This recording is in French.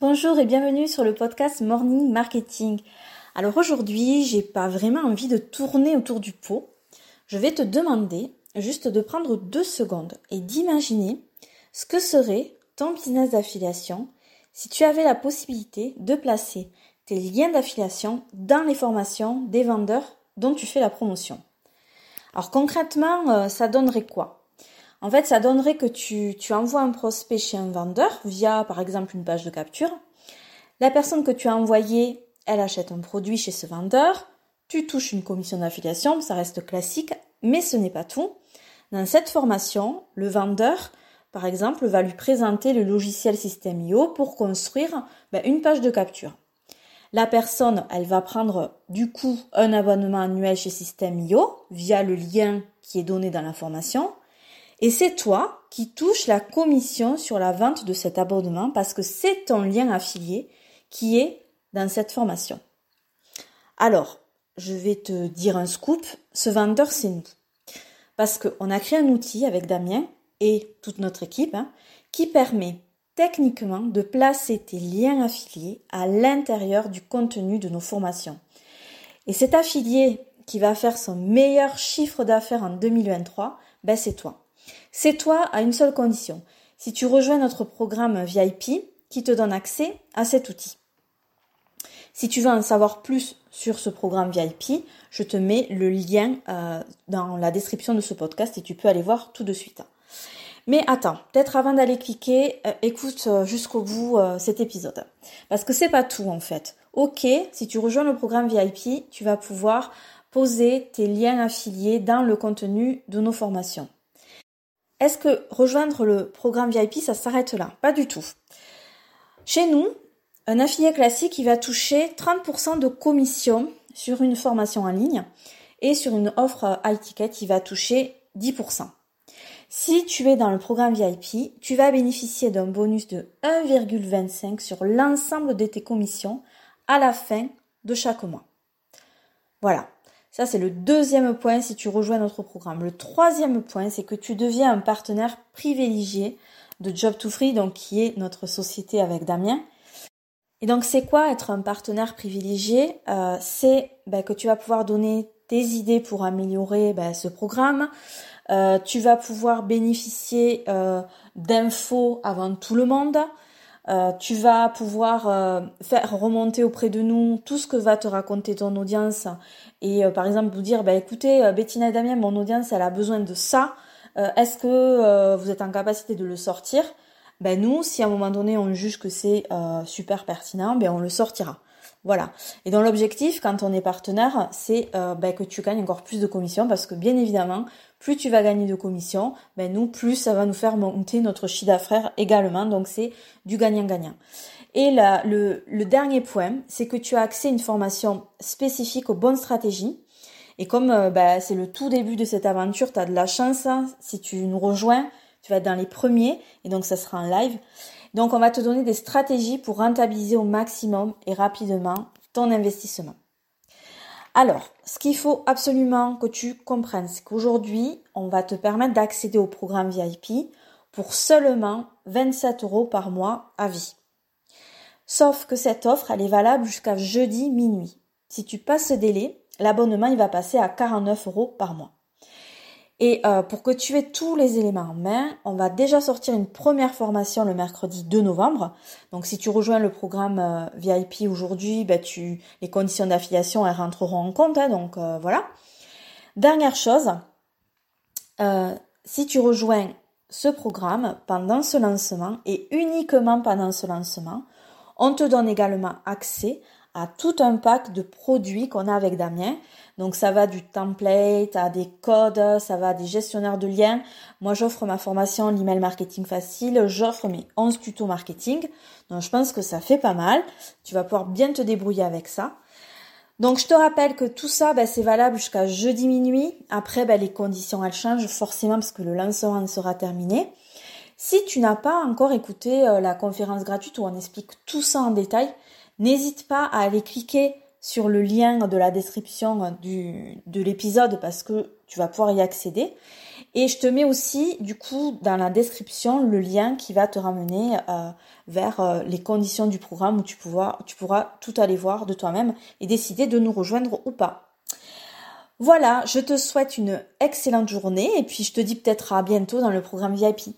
Bonjour et bienvenue sur le podcast Morning Marketing. Alors aujourd'hui, j'ai pas vraiment envie de tourner autour du pot. Je vais te demander juste de prendre deux secondes et d'imaginer ce que serait ton business d'affiliation si tu avais la possibilité de placer tes liens d'affiliation dans les formations des vendeurs dont tu fais la promotion. Alors concrètement, euh, ça donnerait quoi? En fait, ça donnerait que tu, tu envoies un prospect chez un vendeur via, par exemple, une page de capture. La personne que tu as envoyée, elle achète un produit chez ce vendeur. Tu touches une commission d'affiliation, ça reste classique, mais ce n'est pas tout. Dans cette formation, le vendeur, par exemple, va lui présenter le logiciel System.io pour construire ben, une page de capture. La personne, elle va prendre du coup un abonnement annuel chez System.io via le lien qui est donné dans la formation. Et c'est toi qui touches la commission sur la vente de cet abonnement parce que c'est ton lien affilié qui est dans cette formation. Alors, je vais te dire un scoop, ce vendeur c'est nous. Parce qu'on a créé un outil avec Damien et toute notre équipe hein, qui permet techniquement de placer tes liens affiliés à l'intérieur du contenu de nos formations. Et cet affilié qui va faire son meilleur chiffre d'affaires en 2023, ben c'est toi. C'est toi à une seule condition. Si tu rejoins notre programme VIP qui te donne accès à cet outil. Si tu veux en savoir plus sur ce programme VIP, je te mets le lien euh, dans la description de ce podcast et tu peux aller voir tout de suite. Mais attends, peut-être avant d'aller cliquer, euh, écoute euh, jusqu'au bout cet épisode. Parce que c'est pas tout en fait. Ok, si tu rejoins le programme VIP, tu vas pouvoir poser tes liens affiliés dans le contenu de nos formations. Est-ce que rejoindre le programme VIP, ça s'arrête là? Pas du tout. Chez nous, un affilié classique, il va toucher 30% de commission sur une formation en ligne et sur une offre high ticket, il va toucher 10%. Si tu es dans le programme VIP, tu vas bénéficier d'un bonus de 1,25 sur l'ensemble de tes commissions à la fin de chaque mois. Voilà. Ça, c'est le deuxième point si tu rejoins notre programme. Le troisième point, c'est que tu deviens un partenaire privilégié de Job to Free, donc qui est notre société avec Damien. Et donc, c'est quoi être un partenaire privilégié? Euh, C'est ben, que tu vas pouvoir donner tes idées pour améliorer ben, ce programme. Euh, tu vas pouvoir bénéficier euh, d'infos avant tout le monde. Euh, tu vas pouvoir euh, faire remonter auprès de nous tout ce que va te raconter ton audience et euh, par exemple vous dire bah écoutez Bettina et Damien mon audience elle a besoin de ça. Est-ce que vous êtes en capacité de le sortir? Ben nous si à un moment donné on juge que c'est super pertinent ben on le sortira voilà. Et donc l'objectif, quand on est partenaire, c'est euh, ben, que tu gagnes encore plus de commissions parce que bien évidemment, plus tu vas gagner de commissions, ben, nous, plus ça va nous faire monter notre chiffre d'affaires également. Donc c'est du gagnant-gagnant. Et là, le, dernier point, c'est que tu as accès à une formation spécifique aux bonnes stratégies. Et comme euh, ben, c'est le tout début de cette aventure, tu as de la chance. Hein. si tu nous rejoins, tu vas être dans les premiers. Et donc ça sera en live. Donc on va te donner des stratégies pour rentabiliser au maximum et rapidement ton investissement. Alors, ce qu'il faut absolument que tu comprennes, c'est qu'aujourd'hui, on va te permettre d'accéder au programme VIP pour seulement 27 euros par mois à vie. Sauf que cette offre, elle est valable jusqu'à jeudi minuit. Si tu passes ce délai, l'abonnement, il va passer à 49 euros par mois. Et euh, pour que tu aies tous les éléments en main, on va déjà sortir une première formation le mercredi 2 novembre. Donc si tu rejoins le programme euh, VIP aujourd'hui, ben, tu, les conditions d'affiliation elles rentreront en compte. Hein, donc euh, voilà. Dernière chose, si tu rejoins ce programme pendant ce lancement et uniquement pendant ce lancement, on te donne également accès à tout un pack de produits qu'on a avec Damien. Donc ça va du template à des codes, ça va des gestionnaires de liens. Moi j'offre ma formation l'email marketing facile, j'offre mes 11 tutos marketing. Donc je pense que ça fait pas mal. Tu vas pouvoir bien te débrouiller avec ça. Donc je te rappelle que tout ça, ben, c'est valable jusqu'à jeudi minuit. Après, ben, les conditions elles changent forcément parce que le lancement sera terminé. Si tu n'as pas encore écouté euh, la conférence gratuite où on explique tout ça en détail, N'hésite pas à aller cliquer sur le lien de la description de l'épisode parce que tu vas pouvoir y accéder. Et je te mets aussi, du coup, dans la description, le lien qui va te ramener euh, vers euh, les conditions du programme où tu pourras, tu pourras tout aller voir de toi-même et décider de nous rejoindre ou pas. Voilà, je te souhaite une excellente journée et puis je te dis peut-être à bientôt dans le programme VIP.